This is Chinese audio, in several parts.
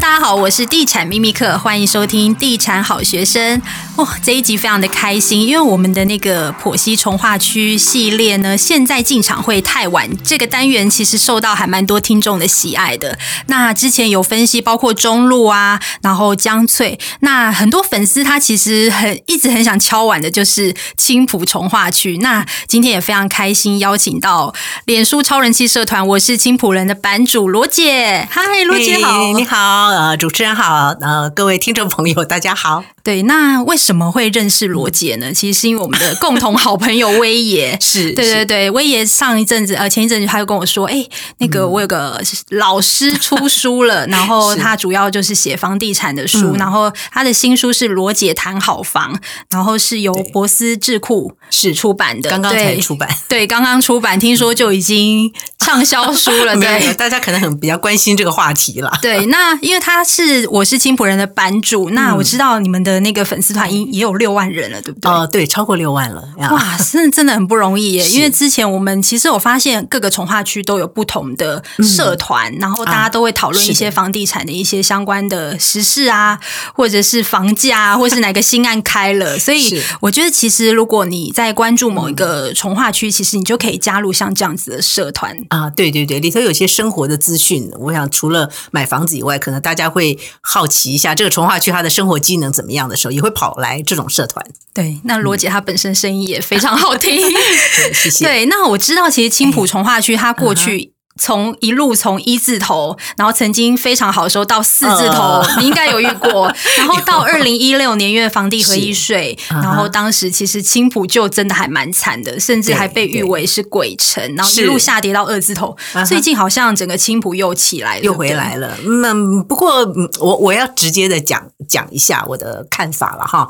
大家好，我是地产秘密客，欢迎收听地产好学生。哇、哦，这一集非常的开心，因为我们的那个剖析重化区系列呢，现在进场会太晚。这个单元其实受到还蛮多听众的喜爱的。那之前有分析，包括中路啊，然后江翠，那很多粉丝他其实很一直很想敲碗的，就是青浦重化区。那今天也非常开心，邀请到脸书超人气社团，我是青浦人的版主罗姐。嗨，罗姐好你好。呃，主持人好，呃，各位听众朋友，大家好。对，那为什么会认识罗姐呢？其实是因为我们的共同好朋友威爷，是对对对，威爷上一阵子呃前一阵子他就跟我说，哎，那个我有个老师出书了，嗯、然后他主要就是写房地产的书，然后他的新书是《罗姐谈好房》，然后是由博思智库是出版的，刚刚才出版，对，刚刚出版，听说就已经 畅销书了，对，大家可能很比较关心这个话题了。对，那因为他是我是青浦人的版主，那我知道你们的。那个粉丝团也也有六万人了，对不对？哦，对，超过六万了。哇，真的真的很不容易耶！因为之前我们其实我发现各个从化区都有不同的社团，嗯、然后大家都会讨论一些房地产的一些相关的时事啊，或者是房价，或是哪个新案开了。所以我觉得，其实如果你在关注某一个从化区，其实你就可以加入像这样子的社团啊。对对对，里头有些生活的资讯。我想除了买房子以外，可能大家会好奇一下这个从化区它的生活机能怎么样。的时候也会跑来这种社团。对，那罗姐她本身声音也非常好听。对，谢谢。对，那我知道，其实青浦从化区它过去从一路从一字头，然后曾经非常好的时候到四字头，你应该有遇过。然后到二零一六年，因为房地合一税，然后当时其实青浦就真的还蛮惨的，甚至还被誉为是鬼城，然后一路下跌到二字头。最近好像整个青浦又起来了，又回来了。嗯，不过我我要直接的讲讲一下我的看法了哈。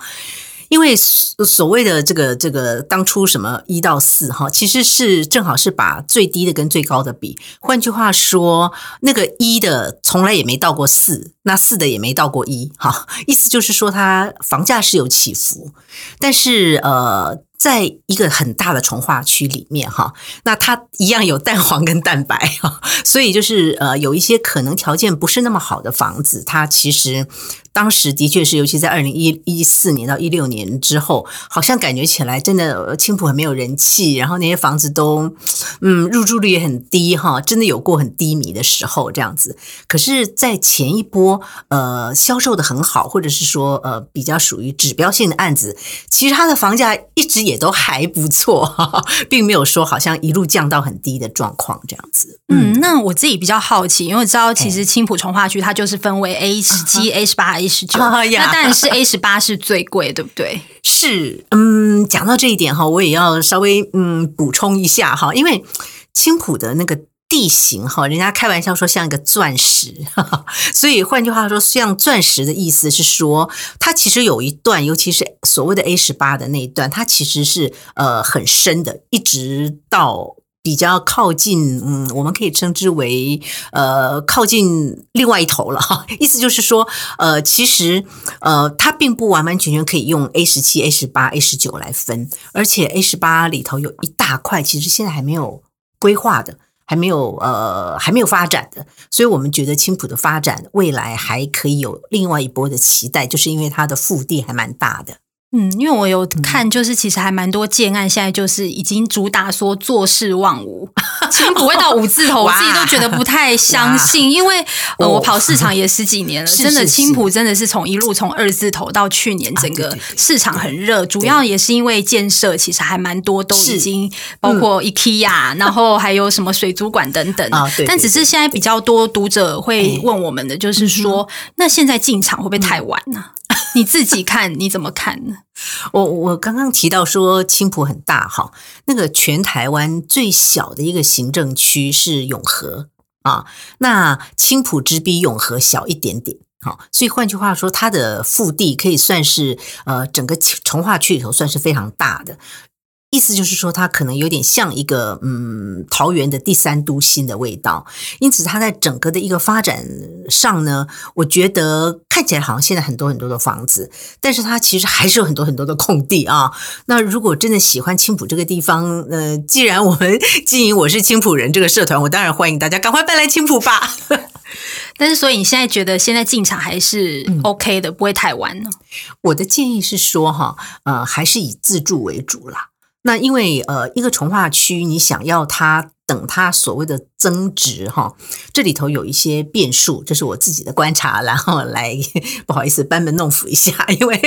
因为所谓的这个这个当初什么一到四哈，其实是正好是把最低的跟最高的比。换句话说，那个一的从来也没到过四，那四的也没到过一哈。意思就是说，它房价是有起伏，但是呃。在一个很大的重划区里面，哈，那它一样有蛋黄跟蛋白，哈，所以就是呃，有一些可能条件不是那么好的房子，它其实当时的确是，尤其在二零一一四年到一六年之后，好像感觉起来真的青浦很没有人气，然后那些房子都嗯入住率也很低，哈，真的有过很低迷的时候这样子。可是，在前一波呃销售的很好，或者是说呃比较属于指标性的案子，其实它的房价一直也都还不错，哈 哈并没有说好像一路降到很低的状况这样子。嗯，那我自己比较好奇，因为我知道其实青浦从化区它就是分为 A 十七、A 十八、A 十九，那当然是 A 十八是最贵，对不对？是，嗯，讲到这一点哈，我也要稍微嗯补充一下哈，因为青浦的那个。地形哈，人家开玩笑说像一个钻石，所以换句话说，像钻石的意思是说，它其实有一段，尤其是所谓的 A 十八的那一段，它其实是呃很深的，一直到比较靠近，嗯，我们可以称之为呃靠近另外一头了哈。意思就是说，呃，其实呃它并不完完全全可以用 A 十七、A 十八、A 十九来分，而且 A 十八里头有一大块，其实现在还没有规划的。还没有呃，还没有发展的，所以我们觉得青浦的发展未来还可以有另外一波的期待，就是因为它的腹地还蛮大的。嗯，因为我有看，就是其实还蛮多建案，现在就是已经主打说做事望五，青埔会到五字头，我自己都觉得不太 相信，因为呃，我跑市场也十几年了，真的青浦真的是从一路从二字头到去年整个市场很热，主要也是因为建设其实还蛮多，都已经包括 IKEA，然后还有什么水族馆等等，但只是现在比较多读者会问我们的就是说，那现在进场会不会太晚呢？你自己看你怎么看呢？我我刚刚提到说青浦很大哈，那个全台湾最小的一个行政区是永和啊，那青浦只比永和小一点点，好，所以换句话说，它的腹地可以算是呃整个从化区里头算是非常大的。意思就是说，它可能有点像一个嗯桃园的第三都心的味道，因此它在整个的一个发展上呢，我觉得看起来好像现在很多很多的房子，但是它其实还是有很多很多的空地啊。那如果真的喜欢青浦这个地方，呃，既然我们经营我是青浦人这个社团，我当然欢迎大家赶快搬来青浦吧。但是，所以你现在觉得现在进场还是 OK 的，嗯、不会太晚呢？我的建议是说，哈，呃，还是以自住为主啦。那因为呃，一个重划区，你想要它等它所谓的增值，哈，这里头有一些变数，这是我自己的观察，然后来不好意思班门弄斧一下，因为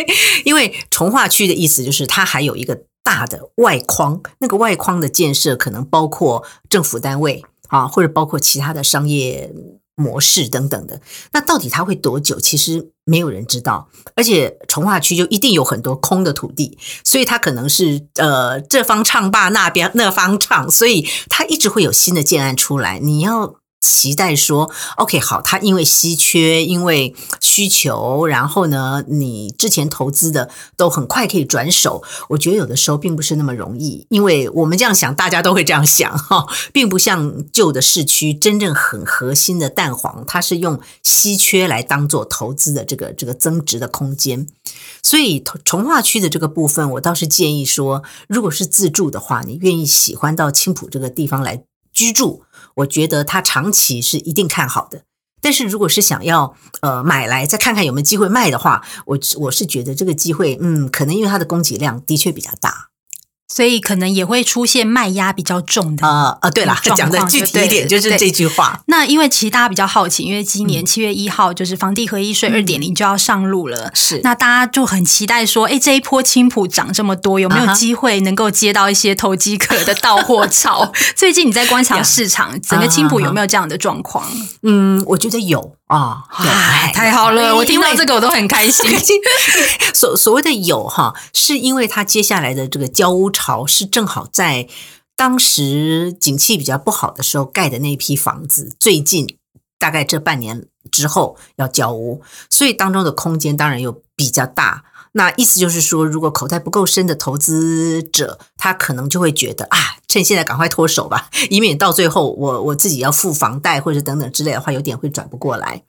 因为重划区的意思就是它还有一个大的外框，那个外框的建设可能包括政府单位啊，或者包括其他的商业。模式等等的，那到底它会多久？其实没有人知道。而且从化区就一定有很多空的土地，所以它可能是呃这方唱罢那边那方唱，所以它一直会有新的建案出来。你要。期待说，OK，好，它因为稀缺，因为需求，然后呢，你之前投资的都很快可以转手。我觉得有的时候并不是那么容易，因为我们这样想，大家都会这样想 哈，并不像旧的市区真正很核心的蛋黄，它是用稀缺来当做投资的这个这个增值的空间。所以重化区的这个部分，我倒是建议说，如果是自住的话，你愿意喜欢到青浦这个地方来居住。我觉得他长期是一定看好的，但是如果是想要呃买来再看看有没有机会卖的话，我我是觉得这个机会，嗯，可能因为它的供给量的确比较大。所以可能也会出现卖压比较重的啊啊！对了，讲的具体一点就是这句话。那因为其实大家比较好奇，因为今年七月一号就是房地合一税二点零就要上路了，是那大家就很期待说，哎，这一波青浦涨这么多，有没有机会能够接到一些投机客的到货潮？最近你在观察市场，整个青浦有没有这样的状况？嗯，我觉得有。啊，嗨，太好了！我听到这个我都很开心。所所谓的有哈，是因为它接下来的这个交屋潮是正好在当时景气比较不好的时候盖的那批房子，最近大概这半年之后要交屋，所以当中的空间当然又比较大。那意思就是说，如果口袋不够深的投资者，他可能就会觉得啊，趁现在赶快脱手吧，以免到最后我我自己要付房贷或者等等之类的话，有点会转不过来。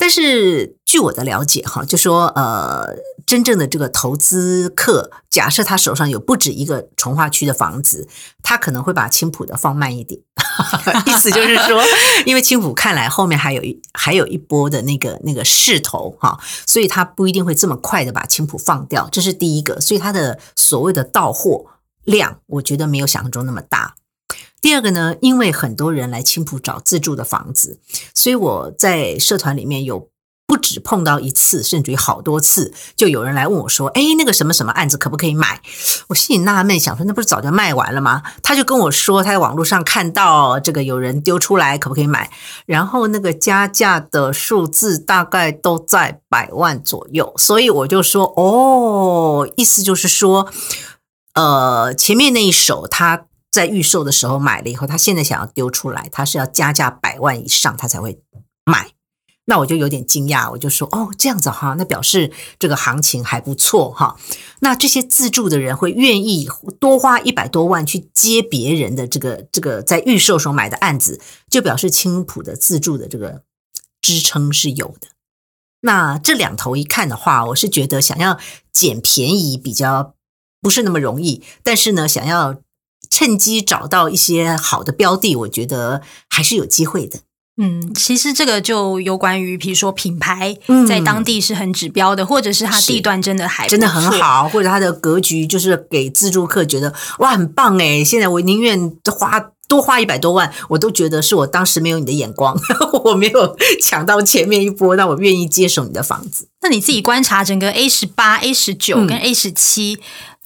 但是据我的了解，哈，就说呃，真正的这个投资客，假设他手上有不止一个从化区的房子，他可能会把青浦的放慢一点。意思就是说，因为青浦看来后面还有一还有一波的那个那个势头哈，所以他不一定会这么快的把青浦放掉。这是第一个，所以他的所谓的到货量，我觉得没有想象中那么大。第二个呢，因为很多人来青浦找自住的房子，所以我在社团里面有不止碰到一次，甚至于好多次，就有人来问我说：“哎，那个什么什么案子可不可以买？”我心里纳闷，想说那不是早就卖完了吗？他就跟我说他在网络上看到这个有人丢出来，可不可以买？然后那个加价的数字大概都在百万左右，所以我就说：“哦，意思就是说，呃，前面那一手他。”在预售的时候买了以后，他现在想要丢出来，他是要加价百万以上，他才会买。那我就有点惊讶，我就说：“哦，这样子哈，那表示这个行情还不错哈。那这些自住的人会愿意多花一百多万去接别人的这个这个在预售时候买的案子，就表示青浦的自住的这个支撑是有的。那这两头一看的话，我是觉得想要捡便宜比较不是那么容易，但是呢，想要。趁机找到一些好的标的，我觉得还是有机会的。嗯，其实这个就有关于，比如说品牌在当地是很指标的，嗯、或者是它地段真的还真的很好，或者它的格局就是给自助客觉得哇很棒诶。现在我宁愿花多花一百多万，我都觉得是我当时没有你的眼光，我没有 抢到前面一波，那我愿意接手你的房子。那你自己观察整个 A 十八、A 十九跟 A 十七。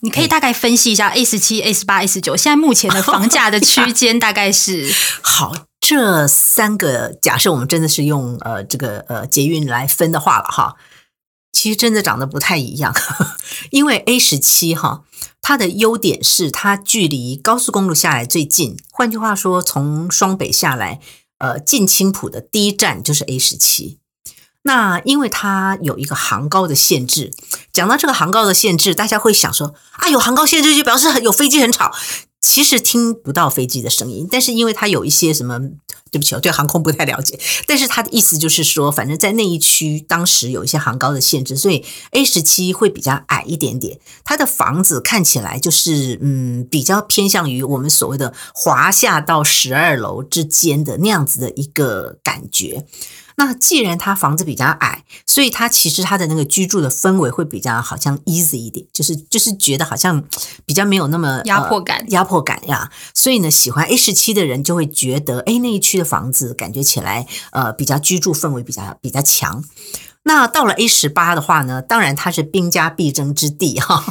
你可以大概分析一下 A 十七、A 十八、A 十九现在目前的房价的区间大概是？好，这三个假设我们真的是用呃这个呃捷运来分的话了哈，其实真的长得不太一样，因为 A 十七哈，它的优点是它距离高速公路下来最近，换句话说，从双北下来，呃进青浦的第一站就是 A 十七。那因为它有一个航高的限制，讲到这个航高的限制，大家会想说啊，有航高限制就表示很有飞机很吵，其实听不到飞机的声音。但是因为它有一些什么，对不起，我对航空不太了解，但是它的意思就是说，反正在那一区当时有一些航高的限制，所以 A 十七会比较矮一点点。它的房子看起来就是嗯，比较偏向于我们所谓的华夏到十二楼之间的那样子的一个感觉。那既然他房子比较矮，所以他其实他的那个居住的氛围会比较好像 easy 一点，就是就是觉得好像比较没有那么压迫感，压迫感呀。所以呢，喜欢 A 十七的人就会觉得，哎，那一区的房子感觉起来呃比较居住氛围比较比较强。那到了 A 十八的话呢，当然它是兵家必争之地 哈，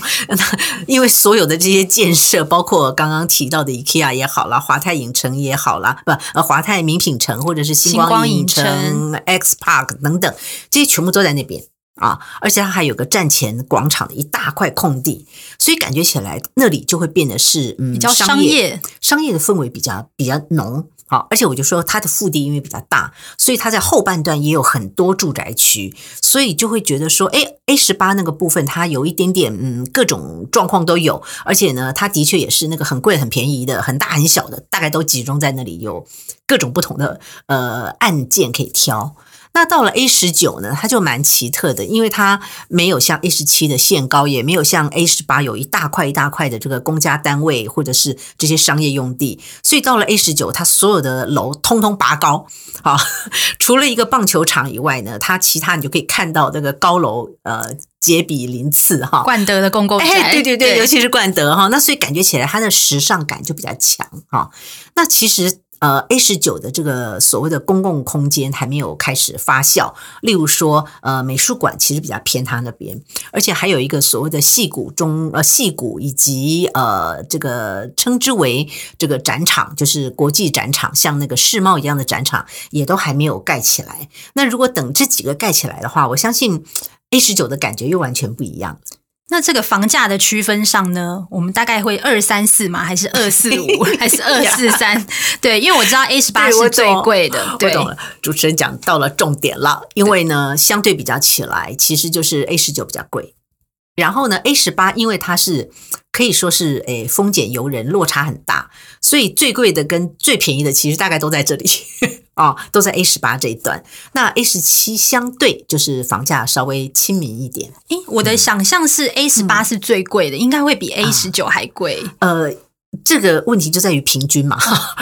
因为所有的这些建设，包括刚刚提到的 IKEA 也好啦，华泰影城也好啦，不呃华泰名品城或者是星光影城、影城 X Park 等等，这些全部都在那边啊，而且它还有个站前广场的一大块空地，所以感觉起来那里就会变得是嗯比较商业，商业的氛围比较比较浓。好，而且我就说它的腹地因为比较大，所以它在后半段也有很多住宅区，所以就会觉得说，哎，A 十八那个部分它有一点点，嗯，各种状况都有，而且呢，它的确也是那个很贵很便宜的，很大很小的，大概都集中在那里，有各种不同的呃按键可以挑。那到了 A 十九呢，它就蛮奇特的，因为它没有像 A 十七的限高，也没有像 A 十八有一大块一大块的这个公家单位或者是这些商业用地，所以到了 A 十九，它所有的楼通通拔高，啊，除了一个棒球场以外呢，它其他你就可以看到这个高楼呃杰比鳞次哈，冠德的公共宅，哎，对对对，对。尤其是冠德哈，那所以感觉起来它的时尚感就比较强哈，那其实。呃，A 十九的这个所谓的公共空间还没有开始发酵，例如说，呃，美术馆其实比较偏它那边，而且还有一个所谓的戏谷中，呃，戏谷以及呃，这个称之为这个展场，就是国际展场，像那个世贸一样的展场，也都还没有盖起来。那如果等这几个盖起来的话，我相信 A 十九的感觉又完全不一样。那这个房价的区分上呢，我们大概会二三四吗？还是二四五？还是二四三？对，因为我知道 A 十八是最贵的。对，我懂了。主持人讲到了重点了，因为呢，相对比较起来，其实就是 A 十九比较贵。然后呢，A 十八因为它是可以说是诶丰俭由人，落差很大，所以最贵的跟最便宜的其实大概都在这里啊、哦，都在 A 十八这一段。那 A 十七相对就是房价稍微亲民一点。诶，我的想象是 A 十八是最贵的，嗯、应该会比 A 十九还贵。呃。这个问题就在于平均嘛，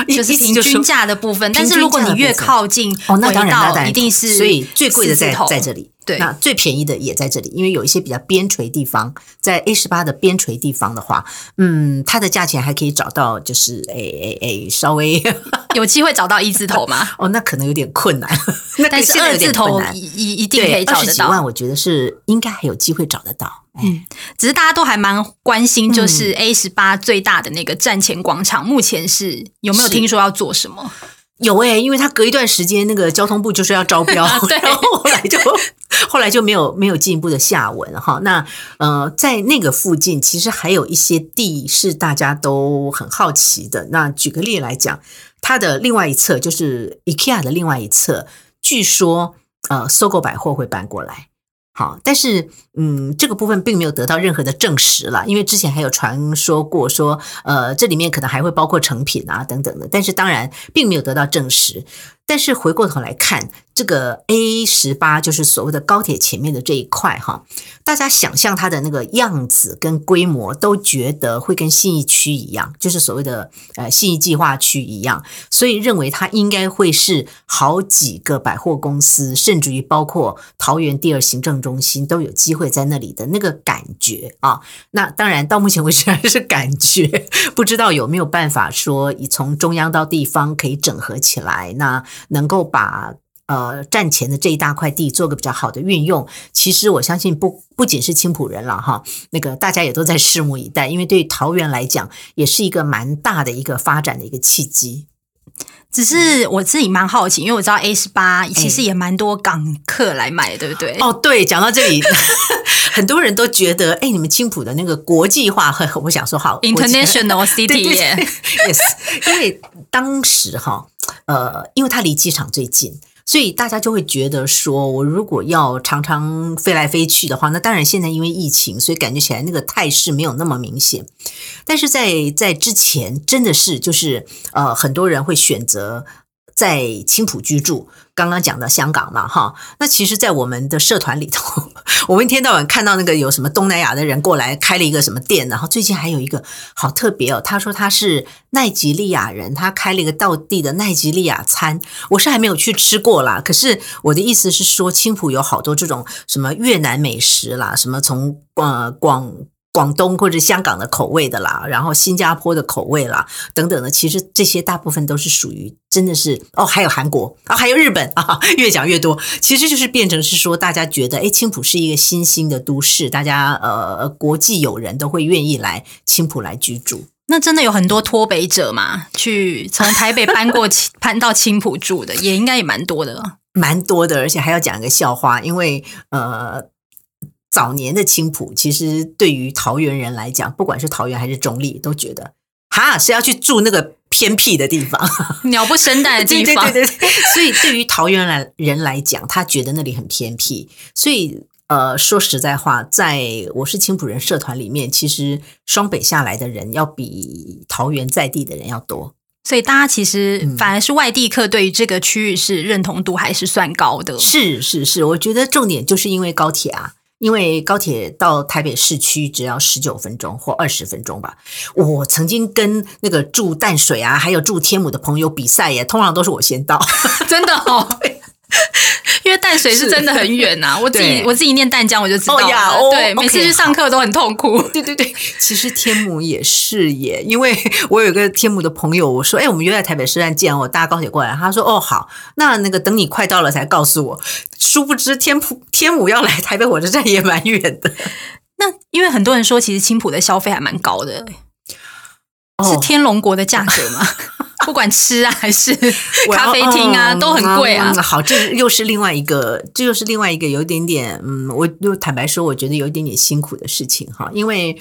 就是平均价的部分。但是如果你越靠近，哦，那当然，那当然一定是，所以最贵的在在这里，对，那最便宜的也在这里，因为有一些比较边陲地方，在 A 十八的边陲地方的话，嗯，它的价钱还可以找到，就是诶诶诶，稍微 有机会找到一字头吗？哦，那可能有点困难，但是二字头一一定可以找得到，二十几万，我觉得是应该还有机会找得到。嗯，只是大家都还蛮关心，就是 A 十八最大的那个站前广场，目前是有没有听说要做什么？有诶、欸，因为他隔一段时间那个交通部就是要招标，对，然后后来就后来就没有没有进一步的下文哈。那呃，在那个附近，其实还有一些地是大家都很好奇的。那举个例来讲，它的另外一侧就是 IKEA 的另外一侧，据说呃，SOGO 百货会搬过来。好，但是嗯，这个部分并没有得到任何的证实了，因为之前还有传说过说，呃，这里面可能还会包括成品啊等等的，但是当然并没有得到证实。但是回过头来看，这个 A 十八就是所谓的高铁前面的这一块哈，大家想象它的那个样子跟规模，都觉得会跟信义区一样，就是所谓的呃信义计划区一样，所以认为它应该会是好几个百货公司，甚至于包括桃园第二行政中心都有机会在那里的那个感觉啊。那当然到目前为止还是感觉，不知道有没有办法说从中央到地方可以整合起来那。能够把呃站前的这一大块地做个比较好的运用，其实我相信不不仅是青浦人了哈，那个大家也都在拭目以待，因为对于桃园来讲，也是一个蛮大的一个发展的一个契机。只是我自己蛮好奇，因为我知道 A 十八其实也蛮多港客来买，对不对？哦，对，讲到这里，很多人都觉得，哎，你们青浦的那个国际化，我想说好，International City，对对对 yes，因为当时哈。呃，因为它离机场最近，所以大家就会觉得说，我如果要常常飞来飞去的话，那当然现在因为疫情，所以感觉起来那个态势没有那么明显。但是在在之前，真的是就是呃，很多人会选择在青浦居住，刚刚讲到香港嘛，哈，那其实，在我们的社团里头，我们一天到晚看到那个有什么东南亚的人过来开了一个什么店，然后最近还有一个好特别哦，他说他是奈及利亚人，他开了一个道地的奈及利亚餐，我是还没有去吃过啦，可是我的意思是说，青浦有好多这种什么越南美食啦，什么从呃广。广东或者香港的口味的啦，然后新加坡的口味啦，等等的，其实这些大部分都是属于真的是哦，还有韩国啊，还有日本 啊，越讲越多，其实就是变成是说，大家觉得哎，青浦是一个新兴的都市，大家呃国际友人都会愿意来青浦来居住。那真的有很多脱北者嘛，去从台北搬过 搬到青浦住的，也应该也蛮多的，蛮多的，而且还要讲一个笑话，因为呃。早年的青浦，其实对于桃园人来讲，不管是桃园还是中立，都觉得哈是要去住那个偏僻的地方，鸟不生蛋的地方。对对对对，所以对于桃园来人来讲，他觉得那里很偏僻。所以呃，说实在话，在我是青浦人社团里面，其实双北下来的人要比桃园在地的人要多。所以大家其实反而是外地客，对于这个区域是认同度还是算高的。是是是，我觉得重点就是因为高铁啊。因为高铁到台北市区只要十九分钟或二十分钟吧。我曾经跟那个住淡水啊，还有住天母的朋友比赛耶，通常都是我先到，真的哦。因为淡水是真的很远呐、啊，我自己我自己念淡江我就知道了。Oh、yeah, 对，oh, 每次去上课都很痛苦。对对对，其实天母也是耶，因为我有个天母的朋友，我说，哎，我们约在台北车站见，我搭高铁过来。他说，哦，好，那那个等你快到了才告诉我。殊不知天普天母要来台北火车站也蛮远的。那因为很多人说，其实青浦的消费还蛮高的，是天龙国的价格吗？不管吃啊还是 咖啡厅啊，都很贵啊。好，这又是另外一个，这又是另外一个有一点点，嗯，我就坦白说，我觉得有一点点辛苦的事情哈，因为，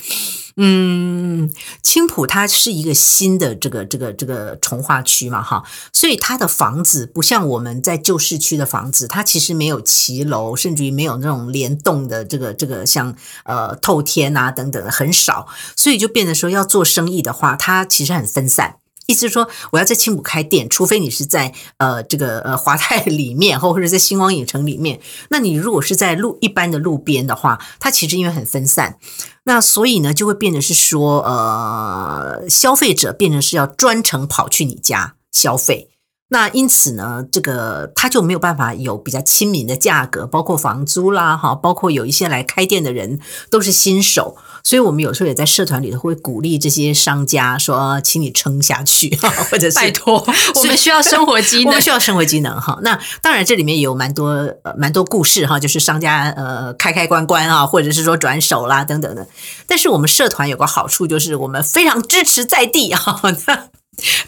嗯，青浦它是一个新的这个这个这个重化区嘛哈，所以它的房子不像我们在旧市区的房子，它其实没有骑楼，甚至于没有那种联动的这个这个像呃透天啊等等的很少，所以就变得说要做生意的话，它其实很分散。意思说，我要在青浦开店，除非你是在呃这个呃华泰里面，或 或者在星光影城里面。那你如果是在路一般的路边的话，它其实因为很分散，那所以呢就会变得是说，呃，消费者变成是要专程跑去你家消费。那因此呢，这个他就没有办法有比较亲民的价格，包括房租啦，哈，包括有一些来开店的人都是新手，所以我们有时候也在社团里头会鼓励这些商家说，请你撑下去，或者是拜托，我们需要生活机能，我们需要生活机能哈。那当然这里面也有蛮多呃蛮多故事哈，就是商家呃开开关关啊，或者是说转手啦等等的。但是我们社团有个好处就是我们非常支持在地啊。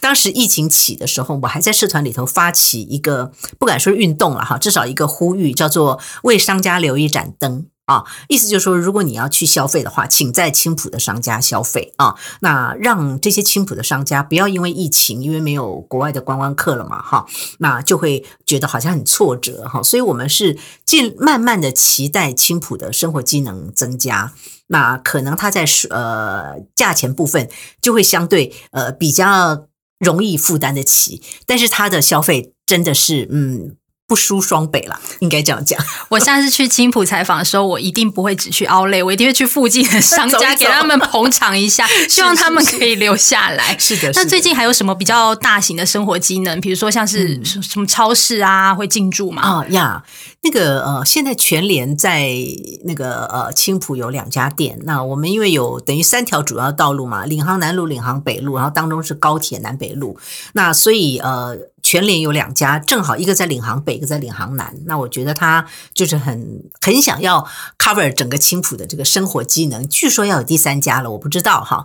当时疫情起的时候，我还在社团里头发起一个，不敢说运动了哈，至少一个呼吁，叫做为商家留一盏灯啊。意思就是说，如果你要去消费的话，请在青浦的商家消费啊。那让这些青浦的商家不要因为疫情，因为没有国外的观光客了嘛哈，那就会觉得好像很挫折哈。所以我们是尽慢慢的期待青浦的生活机能增加。那可能它在呃价钱部分就会相对呃比较容易负担得起，但是它的消费真的是嗯。不输双北啦，应该这样讲。我下次去青浦采访的时候，我一定不会只去 Outlet，我一定会去附近的商家，给他们捧场一下，希望他们可以留下来。是的，那最近还有什么比较大型的生活机能？比如说像是什么超市啊，会进驻吗？啊呀，那个呃，现在全联在那个呃青浦有两家店。那我们因为有等于三条主要道路嘛，领航南路、领航北路，然后当中是高铁南北路，那所以呃。全联有两家，正好一个在领航北，一个在领航南。那我觉得他就是很很想要 cover 整个青浦的这个生活机能。据说要有第三家了，我不知道哈。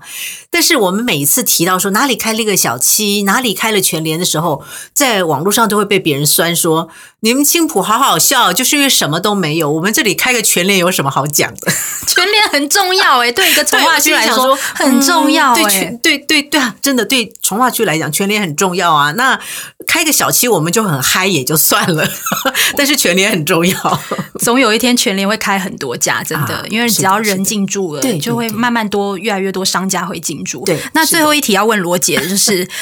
但是我们每一次提到说哪里开了一个小七，哪里开了全联的时候，在网络上都会被别人酸说。你们青浦好好笑，就是因为什么都没有。我们这里开个全联有什么好讲的？全联很重要哎，对一个从化区来说很重要哎、嗯。对对对对啊，真的对从化区来讲，全联很重要啊。那开个小七我们就很嗨也就算了，但是全年很重要。总有一天全年会开很多家，真的，啊、因为只要人进驻了，对，就会慢慢多越来越多商家会进驻。对，那最后一题要问罗姐的就是。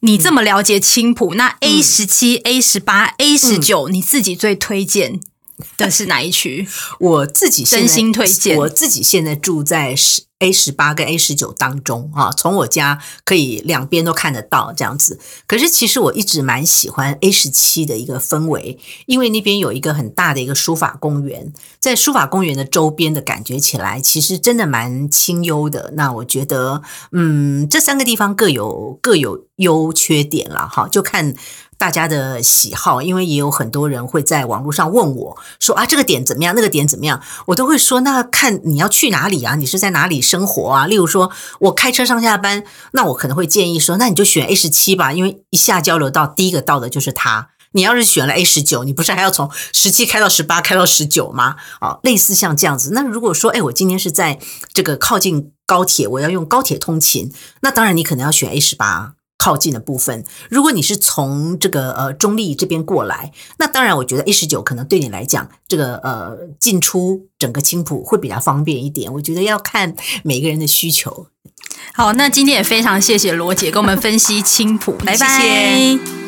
你这么了解青浦，那 A 十七、A 十八、A 十九，你自己最推荐的是哪一区？我自己真心推荐，我自己现在住在十。A 十八跟 A 十九当中啊，从我家可以两边都看得到这样子。可是其实我一直蛮喜欢 A 十七的一个氛围，因为那边有一个很大的一个书法公园，在书法公园的周边的感觉起来，其实真的蛮清幽的。那我觉得，嗯，这三个地方各有各有优缺点了哈，就看。大家的喜好，因为也有很多人会在网络上问我说啊，这个点怎么样？那个点怎么样？我都会说，那看你要去哪里啊？你是在哪里生活啊？例如说，我开车上下班，那我可能会建议说，那你就选 A 十七吧，因为一下交流到第一个到的就是它。你要是选了 A 十九，你不是还要从十七开到十八，开到十九吗？啊，类似像这样子。那如果说，哎，我今天是在这个靠近高铁，我要用高铁通勤，那当然你可能要选 A 十八。靠近的部分，如果你是从这个呃中立这边过来，那当然我觉得 A 十九可能对你来讲，这个呃进出整个青浦会比较方便一点。我觉得要看每个人的需求。好，那今天也非常谢谢罗姐跟我们分析青浦，拜拜。谢谢。